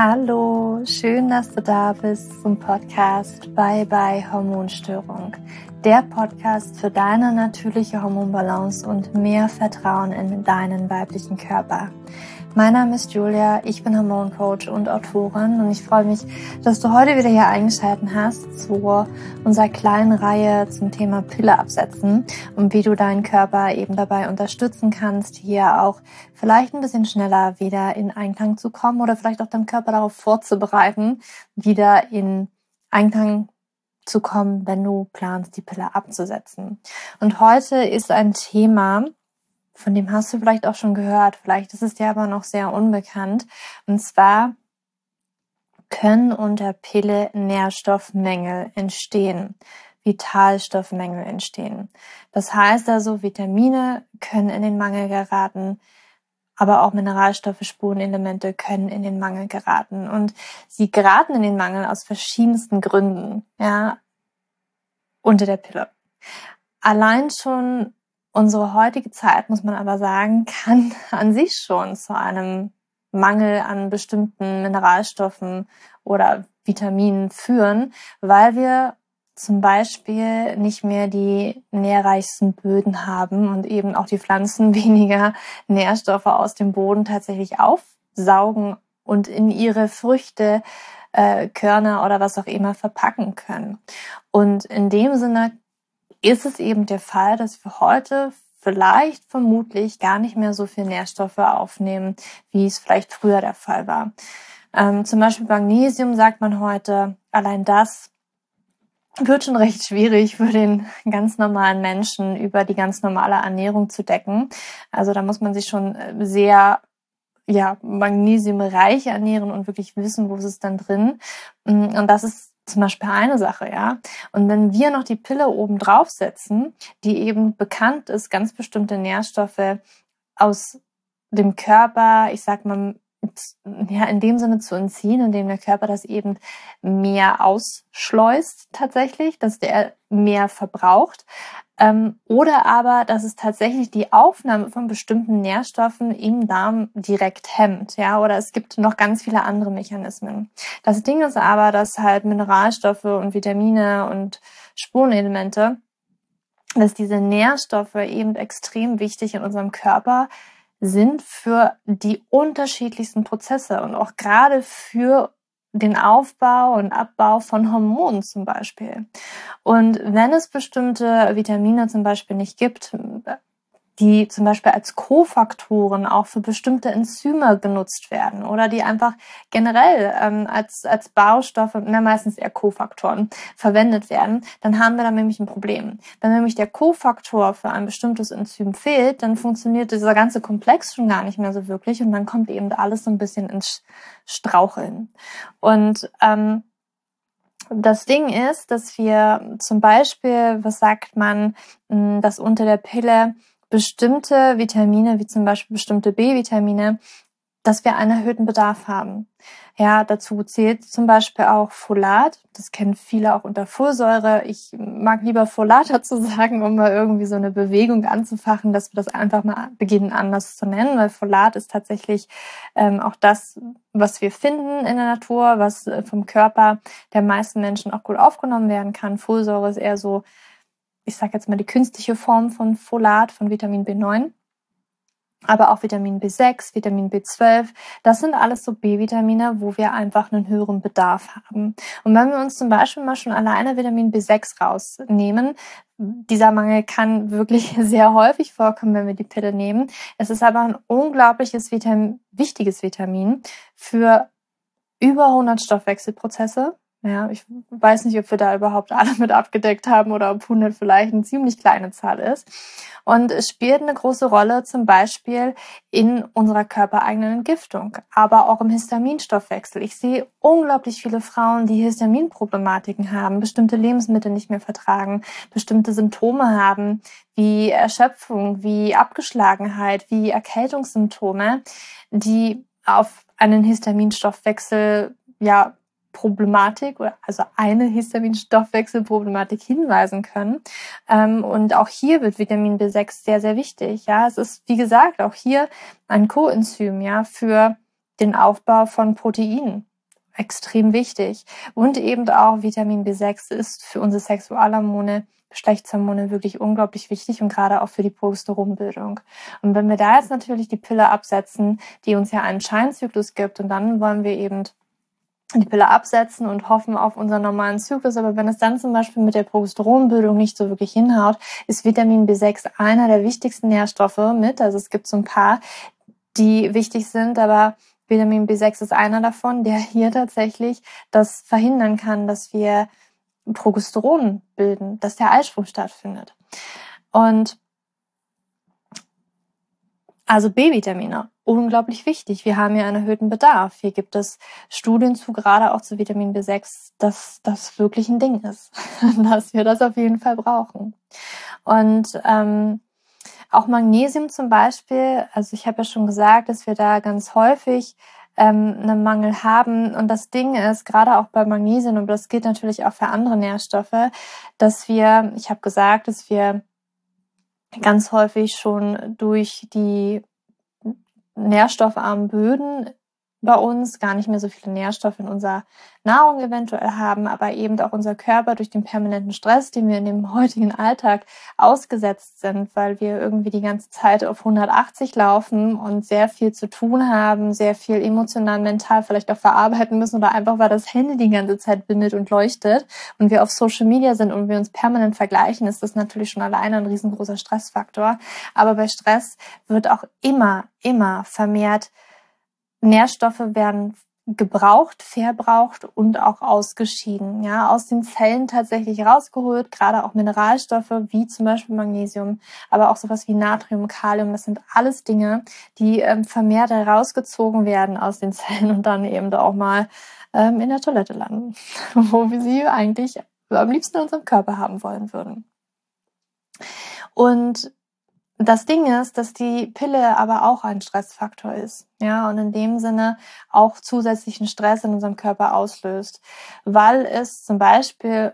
Hallo, schön, dass du da bist zum Podcast Bye Bye Hormonstörung. Der Podcast für deine natürliche Hormonbalance und mehr Vertrauen in deinen weiblichen Körper. Mein Name ist Julia, ich bin Hormoncoach und Autorin und ich freue mich, dass du heute wieder hier eingeschaltet hast zu unserer kleinen Reihe zum Thema Pille absetzen und wie du deinen Körper eben dabei unterstützen kannst, hier auch vielleicht ein bisschen schneller wieder in Einklang zu kommen oder vielleicht auch deinen Körper darauf vorzubereiten, wieder in Einklang zu kommen, wenn du planst, die Pille abzusetzen. Und heute ist ein Thema, von dem hast du vielleicht auch schon gehört, vielleicht ist es dir aber noch sehr unbekannt. Und zwar können unter Pille Nährstoffmängel entstehen, Vitalstoffmängel entstehen. Das heißt also, Vitamine können in den Mangel geraten, aber auch Mineralstoffe, Spurenelemente können in den Mangel geraten. Und sie geraten in den Mangel aus verschiedensten Gründen, ja, unter der Pille. Allein schon Unsere heutige Zeit, muss man aber sagen, kann an sich schon zu einem Mangel an bestimmten Mineralstoffen oder Vitaminen führen, weil wir zum Beispiel nicht mehr die nährreichsten Böden haben und eben auch die Pflanzen weniger Nährstoffe aus dem Boden tatsächlich aufsaugen und in ihre Früchte, äh, Körner oder was auch immer verpacken können. Und in dem Sinne ist es eben der Fall, dass wir heute vielleicht vermutlich gar nicht mehr so viel Nährstoffe aufnehmen, wie es vielleicht früher der Fall war. Ähm, zum Beispiel Magnesium sagt man heute, allein das wird schon recht schwierig für den ganz normalen Menschen über die ganz normale Ernährung zu decken. Also da muss man sich schon äh, sehr ja, magnesiumreich ernähren und wirklich wissen, wo ist es dann drin. Mm, und das ist zum Beispiel eine Sache, ja. Und wenn wir noch die Pille oben draufsetzen, die eben bekannt ist, ganz bestimmte Nährstoffe aus dem Körper, ich sag mal, ja, in dem Sinne zu entziehen, indem der Körper das eben mehr ausschleust tatsächlich, dass der mehr verbraucht. Ähm, oder aber, dass es tatsächlich die Aufnahme von bestimmten Nährstoffen im Darm direkt hemmt, ja, oder es gibt noch ganz viele andere Mechanismen. Das Ding ist aber, dass halt Mineralstoffe und Vitamine und Spurenelemente, dass diese Nährstoffe eben extrem wichtig in unserem Körper sind für die unterschiedlichsten Prozesse und auch gerade für den Aufbau und Abbau von Hormonen zum Beispiel. Und wenn es bestimmte Vitamine zum Beispiel nicht gibt, die zum Beispiel als Kofaktoren auch für bestimmte Enzyme genutzt werden oder die einfach generell ähm, als, als Baustoffe, na, meistens eher Kofaktoren, verwendet werden, dann haben wir da nämlich ein Problem. Wenn nämlich der Kofaktor für ein bestimmtes Enzym fehlt, dann funktioniert dieser ganze Komplex schon gar nicht mehr so wirklich und dann kommt eben alles so ein bisschen ins Straucheln. Und ähm, das Ding ist, dass wir zum Beispiel, was sagt man, dass unter der Pille bestimmte Vitamine, wie zum Beispiel bestimmte B-Vitamine, dass wir einen erhöhten Bedarf haben. Ja, dazu zählt zum Beispiel auch Folat. Das kennen viele auch unter Folsäure. Ich mag lieber Folat dazu sagen, um mal irgendwie so eine Bewegung anzufachen, dass wir das einfach mal beginnen anders zu nennen, weil Folat ist tatsächlich ähm, auch das, was wir finden in der Natur, was äh, vom Körper der meisten Menschen auch gut aufgenommen werden kann. Folsäure ist eher so ich sage jetzt mal die künstliche Form von Folat, von Vitamin B9, aber auch Vitamin B6, Vitamin B12. Das sind alles so B-Vitamine, wo wir einfach einen höheren Bedarf haben. Und wenn wir uns zum Beispiel mal schon alleine Vitamin B6 rausnehmen, dieser Mangel kann wirklich sehr häufig vorkommen, wenn wir die Pille nehmen. Es ist aber ein unglaubliches Vitamin, wichtiges Vitamin für über 100 Stoffwechselprozesse ja, ich weiß nicht, ob wir da überhaupt alle mit abgedeckt haben oder ob 100 vielleicht eine ziemlich kleine Zahl ist. Und es spielt eine große Rolle zum Beispiel in unserer körpereigenen Entgiftung, aber auch im Histaminstoffwechsel. Ich sehe unglaublich viele Frauen, die Histaminproblematiken haben, bestimmte Lebensmittel nicht mehr vertragen, bestimmte Symptome haben, wie Erschöpfung, wie Abgeschlagenheit, wie Erkältungssymptome, die auf einen Histaminstoffwechsel ja Problematik also eine Histaminstoffwechselproblematik hinweisen können. Ähm, und auch hier wird Vitamin B6 sehr, sehr wichtig. Ja, es ist, wie gesagt, auch hier ein Coenzym, ja, für den Aufbau von Proteinen. extrem wichtig. Und eben auch Vitamin B6 ist für unsere Sexualhormone, Geschlechtshormone wirklich unglaublich wichtig und gerade auch für die Progesteronbildung. Und wenn wir da jetzt natürlich die Pille absetzen, die uns ja einen Scheinzyklus gibt und dann wollen wir eben die Pille absetzen und hoffen auf unseren normalen Zyklus. Aber wenn es dann zum Beispiel mit der Progesteronbildung nicht so wirklich hinhaut, ist Vitamin B6 einer der wichtigsten Nährstoffe mit. Also es gibt so ein paar, die wichtig sind, aber Vitamin B6 ist einer davon, der hier tatsächlich das verhindern kann, dass wir Progesteron bilden, dass der Eisprung stattfindet. Und also B-Vitamine, unglaublich wichtig. Wir haben ja einen erhöhten Bedarf. Hier gibt es Studien zu, gerade auch zu Vitamin B6, dass das wirklich ein Ding ist, dass wir das auf jeden Fall brauchen. Und ähm, auch Magnesium zum Beispiel, also ich habe ja schon gesagt, dass wir da ganz häufig ähm, einen Mangel haben. Und das Ding ist, gerade auch bei Magnesium, und das gilt natürlich auch für andere Nährstoffe, dass wir, ich habe gesagt, dass wir ganz häufig schon durch die nährstoffarmen Böden bei uns gar nicht mehr so viele Nährstoffe in unserer Nahrung eventuell haben, aber eben auch unser Körper durch den permanenten Stress, den wir in dem heutigen Alltag ausgesetzt sind, weil wir irgendwie die ganze Zeit auf 180 laufen und sehr viel zu tun haben, sehr viel emotional, mental vielleicht auch verarbeiten müssen oder einfach weil das Handy die ganze Zeit bindet und leuchtet und wir auf Social Media sind und wir uns permanent vergleichen, ist das natürlich schon alleine ein riesengroßer Stressfaktor. Aber bei Stress wird auch immer, immer vermehrt Nährstoffe werden gebraucht, verbraucht und auch ausgeschieden, ja, aus den Zellen tatsächlich rausgeholt, gerade auch Mineralstoffe wie zum Beispiel Magnesium, aber auch sowas wie Natrium, Kalium, das sind alles Dinge, die ähm, vermehrt herausgezogen werden aus den Zellen und dann eben auch mal ähm, in der Toilette landen, wo wir sie eigentlich am liebsten in unserem Körper haben wollen würden. Und das Ding ist, dass die Pille aber auch ein Stressfaktor ist, ja, und in dem Sinne auch zusätzlichen Stress in unserem Körper auslöst, weil es zum Beispiel,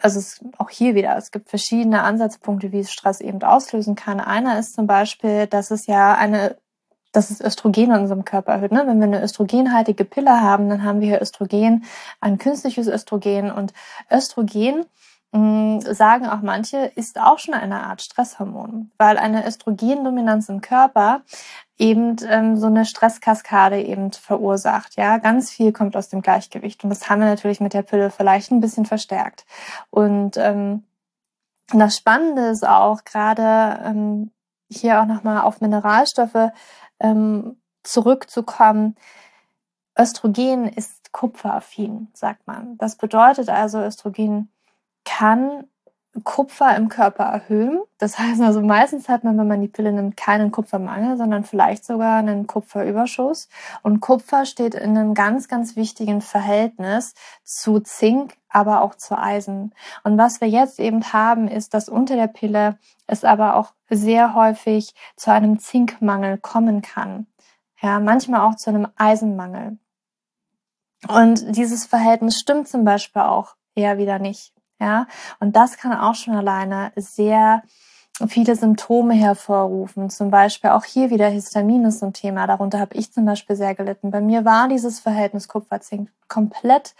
also es, auch hier wieder, es gibt verschiedene Ansatzpunkte, wie es Stress eben auslösen kann. Einer ist zum Beispiel, dass es ja eine dass es Östrogen in unserem Körper erhöht. Ne? Wenn wir eine östrogenhaltige Pille haben, dann haben wir hier Östrogen, ein künstliches Östrogen. Und Östrogen sagen auch manche, ist auch schon eine Art Stresshormon, weil eine Östrogendominanz im Körper eben ähm, so eine Stresskaskade eben verursacht. Ja, ganz viel kommt aus dem Gleichgewicht und das haben wir natürlich mit der Pille vielleicht ein bisschen verstärkt. Und ähm, das Spannende ist auch gerade ähm, hier auch nochmal auf Mineralstoffe ähm, zurückzukommen. Östrogen ist kupferaffin, sagt man. Das bedeutet also, Östrogen kann Kupfer im Körper erhöhen. Das heißt also, meistens hat man, wenn man die Pille nimmt, keinen Kupfermangel, sondern vielleicht sogar einen Kupferüberschuss. Und Kupfer steht in einem ganz, ganz wichtigen Verhältnis zu Zink, aber auch zu Eisen. Und was wir jetzt eben haben, ist, dass unter der Pille es aber auch sehr häufig zu einem Zinkmangel kommen kann. Ja, manchmal auch zu einem Eisenmangel. Und dieses Verhältnis stimmt zum Beispiel auch eher wieder nicht. Ja, und das kann auch schon alleine sehr viele Symptome hervorrufen. Zum Beispiel auch hier wieder Histamin ist ein Thema. Darunter habe ich zum Beispiel sehr gelitten. Bei mir war dieses Verhältnis Kupfer-Zink komplett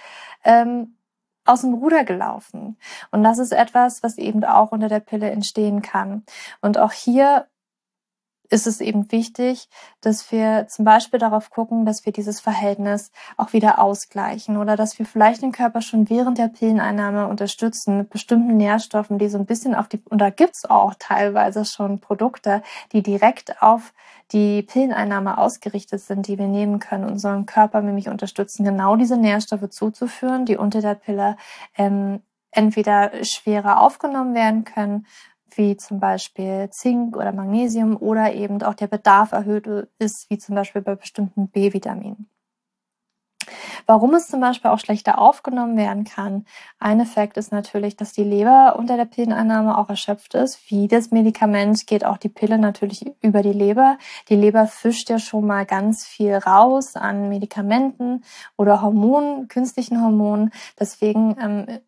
ähm, aus dem Ruder gelaufen. Und das ist etwas, was eben auch unter der Pille entstehen kann. Und auch hier ist es eben wichtig, dass wir zum Beispiel darauf gucken, dass wir dieses Verhältnis auch wieder ausgleichen oder dass wir vielleicht den Körper schon während der Pilleneinnahme unterstützen mit bestimmten Nährstoffen, die so ein bisschen auf die, und da gibt's auch teilweise schon Produkte, die direkt auf die Pilleneinnahme ausgerichtet sind, die wir nehmen können, unseren Körper nämlich unterstützen, genau diese Nährstoffe zuzuführen, die unter der Pille ähm, entweder schwerer aufgenommen werden können wie zum Beispiel Zink oder Magnesium oder eben auch der Bedarf erhöht ist, wie zum Beispiel bei bestimmten B-Vitaminen. Warum es zum Beispiel auch schlechter aufgenommen werden kann. Ein Effekt ist natürlich, dass die Leber unter der Pilleneinnahme auch erschöpft ist. Wie das Medikament geht auch die Pille natürlich über die Leber. Die Leber fischt ja schon mal ganz viel raus an Medikamenten oder Hormonen, künstlichen Hormonen. Deswegen ähm,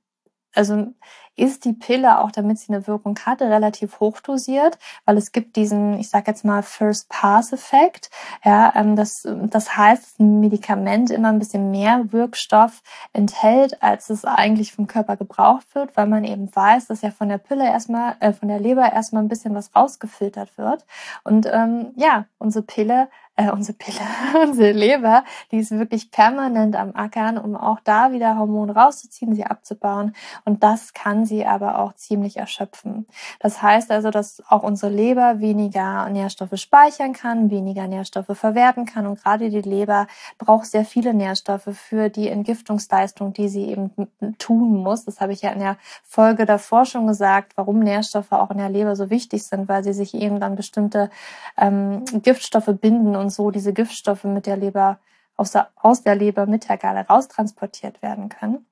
also ist die Pille auch, damit sie eine Wirkung hatte, relativ hochdosiert, weil es gibt diesen, ich sage jetzt mal First Pass Effekt. Ja, ähm, das, das heißt, ein Medikament immer ein bisschen mehr Wirkstoff enthält, als es eigentlich vom Körper gebraucht wird, weil man eben weiß, dass ja von der Pille erstmal, äh, von der Leber erstmal ein bisschen was rausgefiltert wird. Und ähm, ja, unsere Pille äh, unsere Pille, unsere Leber, die ist wirklich permanent am Ackern, um auch da wieder Hormone rauszuziehen, sie abzubauen. Und das kann sie aber auch ziemlich erschöpfen. Das heißt also, dass auch unsere Leber weniger Nährstoffe speichern kann, weniger Nährstoffe verwerten kann. Und gerade die Leber braucht sehr viele Nährstoffe für die Entgiftungsleistung, die sie eben tun muss. Das habe ich ja in der Folge davor schon gesagt, warum Nährstoffe auch in der Leber so wichtig sind, weil sie sich eben dann bestimmte ähm, Giftstoffe binden und so diese Giftstoffe mit der Leber aus der, aus der Leber mit der Galle raustransportiert werden können.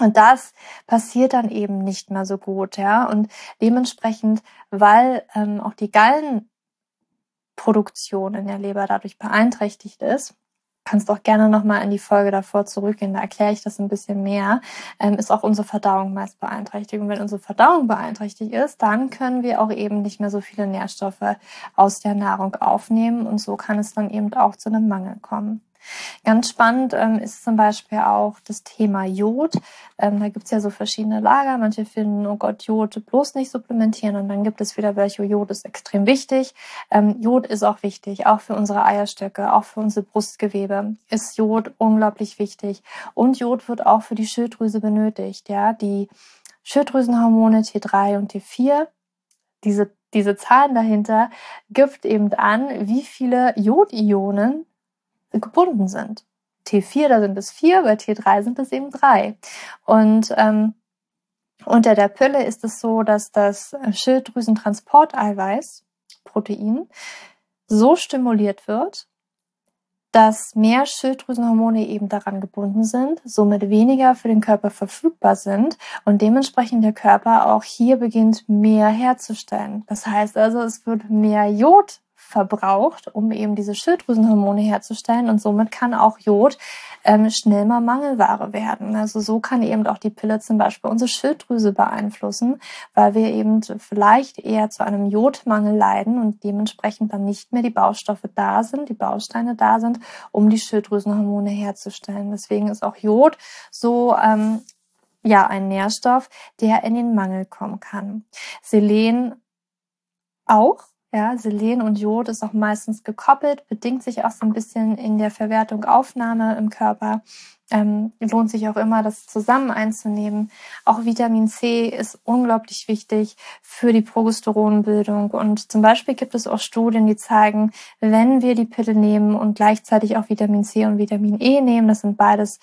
Und das passiert dann eben nicht mehr so gut, ja. Und dementsprechend, weil ähm, auch die Gallenproduktion in der Leber dadurch beeinträchtigt ist, kannst auch gerne nochmal in die Folge davor zurückgehen, da erkläre ich das ein bisschen mehr, ähm, ist auch unsere Verdauung meist beeinträchtigt. Und wenn unsere Verdauung beeinträchtigt ist, dann können wir auch eben nicht mehr so viele Nährstoffe aus der Nahrung aufnehmen und so kann es dann eben auch zu einem Mangel kommen. Ganz spannend ähm, ist zum Beispiel auch das Thema Jod. Ähm, da gibt es ja so verschiedene Lager. Manche finden, oh Gott, Jod bloß nicht supplementieren. Und dann gibt es wieder welche, Jod ist extrem wichtig. Ähm, Jod ist auch wichtig, auch für unsere Eierstöcke, auch für unsere Brustgewebe ist Jod unglaublich wichtig. Und Jod wird auch für die Schilddrüse benötigt. Ja, die Schilddrüsenhormone T3 und T4, diese diese Zahlen dahinter gibt eben an, wie viele Jodionen gebunden sind. T4, da sind es vier, bei T3 sind es eben drei. Und ähm, unter der Pille ist es so, dass das Schilddrüsentransporteiweiß, Protein, so stimuliert wird, dass mehr Schilddrüsenhormone eben daran gebunden sind, somit weniger für den Körper verfügbar sind und dementsprechend der Körper auch hier beginnt mehr herzustellen. Das heißt also, es wird mehr Jod verbraucht, um eben diese Schilddrüsenhormone herzustellen. Und somit kann auch Jod ähm, schnell mal Mangelware werden. Also so kann eben auch die Pille zum Beispiel unsere Schilddrüse beeinflussen, weil wir eben vielleicht eher zu einem Jodmangel leiden und dementsprechend dann nicht mehr die Baustoffe da sind, die Bausteine da sind, um die Schilddrüsenhormone herzustellen. Deswegen ist auch Jod so ähm, ja ein Nährstoff, der in den Mangel kommen kann. Selen auch, ja, Selen und Jod ist auch meistens gekoppelt, bedingt sich auch so ein bisschen in der Verwertung Aufnahme im Körper. Ähm, lohnt sich auch immer, das zusammen einzunehmen. Auch Vitamin C ist unglaublich wichtig für die Progesteronbildung. Und zum Beispiel gibt es auch Studien, die zeigen, wenn wir die Pille nehmen und gleichzeitig auch Vitamin C und Vitamin E nehmen, das sind beides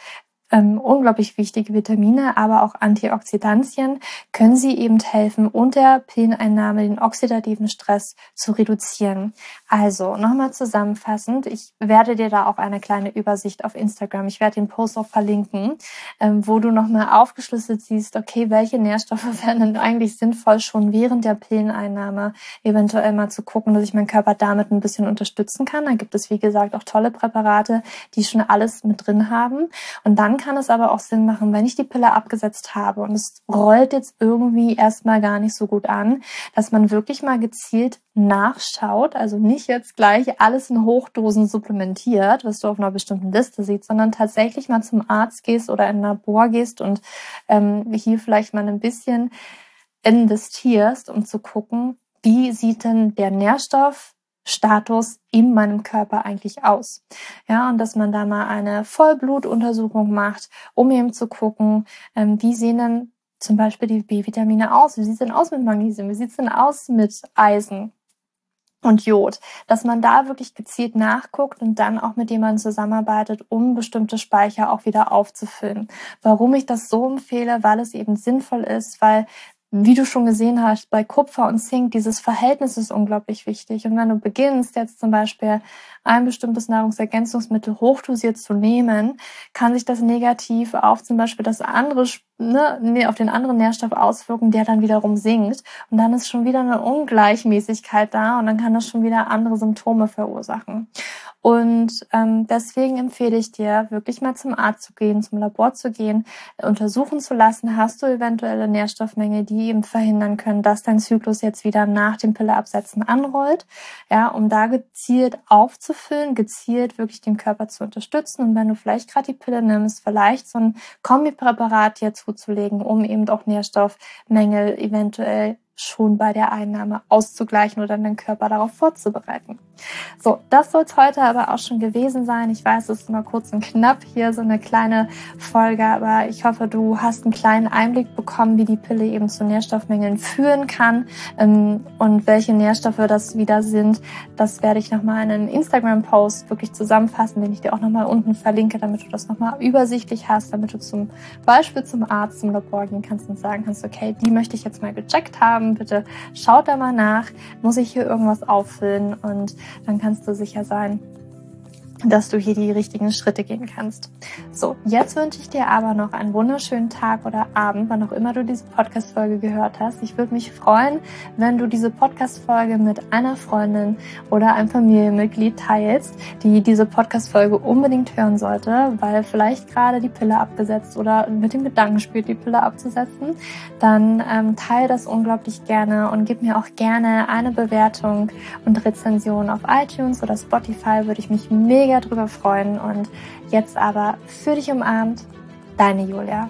ähm, unglaublich wichtige Vitamine, aber auch Antioxidantien, können sie eben helfen, unter Pilleneinnahme den oxidativen Stress zu reduzieren. Also nochmal zusammenfassend, ich werde dir da auch eine kleine Übersicht auf Instagram, ich werde den Post auch verlinken, ähm, wo du nochmal aufgeschlüsselt siehst, okay, welche Nährstoffe wären denn eigentlich sinnvoll, schon während der Pilleneinnahme eventuell mal zu gucken, dass ich meinen Körper damit ein bisschen unterstützen kann. Da gibt es, wie gesagt, auch tolle Präparate, die schon alles mit drin haben. Und dann kann es aber auch Sinn machen, wenn ich die Pille abgesetzt habe und es rollt jetzt irgendwie erstmal gar nicht so gut an, dass man wirklich mal gezielt nachschaut, also nicht jetzt gleich alles in Hochdosen supplementiert, was du auf einer bestimmten Liste siehst, sondern tatsächlich mal zum Arzt gehst oder in ein Labor gehst und ähm, hier vielleicht mal ein bisschen investierst, um zu gucken, wie sieht denn der Nährstoff Status in meinem Körper eigentlich aus? Ja, und dass man da mal eine Vollblutuntersuchung macht, um eben zu gucken, ähm, wie sehen denn zum Beispiel die B-Vitamine aus? Wie sieht es denn aus mit Magnesium? Wie sieht es denn aus mit Eisen? und Jod, dass man da wirklich gezielt nachguckt und dann auch mit jemandem zusammenarbeitet, um bestimmte Speicher auch wieder aufzufüllen. Warum ich das so empfehle, weil es eben sinnvoll ist, weil wie du schon gesehen hast, bei Kupfer und Zink, dieses Verhältnis ist unglaublich wichtig. Und wenn du beginnst, jetzt zum Beispiel ein bestimmtes Nahrungsergänzungsmittel hochdosiert zu nehmen, kann sich das negativ auf zum Beispiel das andere ne, auf den anderen Nährstoff auswirken, der dann wiederum sinkt. Und dann ist schon wieder eine Ungleichmäßigkeit da und dann kann das schon wieder andere Symptome verursachen. Und ähm, deswegen empfehle ich dir, wirklich mal zum Arzt zu gehen, zum Labor zu gehen, untersuchen zu lassen, hast du eventuelle Nährstoffmenge, die eben verhindern können, dass dein Zyklus jetzt wieder nach dem Pilleabsetzen anrollt, ja, um da gezielt aufzufüllen, gezielt wirklich den Körper zu unterstützen. Und wenn du vielleicht gerade die Pille nimmst, vielleicht so ein Kombipräparat dir zuzulegen, um eben auch Nährstoffmängel eventuell schon bei der Einnahme auszugleichen oder den Körper darauf vorzubereiten. So, das soll es heute aber auch schon gewesen sein. Ich weiß, es ist nur kurz und knapp hier so eine kleine Folge, aber ich hoffe, du hast einen kleinen Einblick bekommen, wie die Pille eben zu Nährstoffmängeln führen kann ähm, und welche Nährstoffe das wieder sind. Das werde ich nochmal in einem Instagram-Post wirklich zusammenfassen, den ich dir auch nochmal unten verlinke, damit du das nochmal übersichtlich hast, damit du zum Beispiel zum Arzt, zum Labor gehen kannst und sagen kannst, okay, die möchte ich jetzt mal gecheckt haben. Bitte schaut da mal nach. Muss ich hier irgendwas auffüllen? Und dann kannst du sicher sein, dass du hier die richtigen Schritte gehen kannst. So, jetzt wünsche ich dir aber noch einen wunderschönen Tag oder Abend, wann auch immer du diese Podcast-Folge gehört hast. Ich würde mich freuen, wenn du diese Podcast-Folge mit einer Freundin oder einem Familienmitglied teilst, die diese Podcast-Folge unbedingt hören sollte, weil vielleicht gerade die Pille abgesetzt oder mit dem Gedanken spielt, die Pille abzusetzen. Dann ähm, teile das unglaublich gerne und gib mir auch gerne eine Bewertung und Rezension auf iTunes oder Spotify. Würde ich mich mega mega drüber freuen. Und jetzt aber für dich umarmt, deine Julia.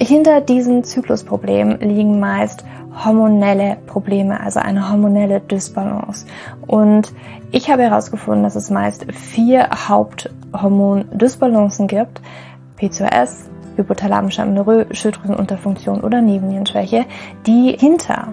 hinter diesem Zyklusproblem liegen meist hormonelle Probleme, also eine hormonelle Dysbalance. Und ich habe herausgefunden, dass es meist vier Haupthormon-Dysbalancen gibt. PCOS, hypothalamische Amenorrhoe, Schilddrüsenunterfunktion oder Nebennierenschwäche, die hinter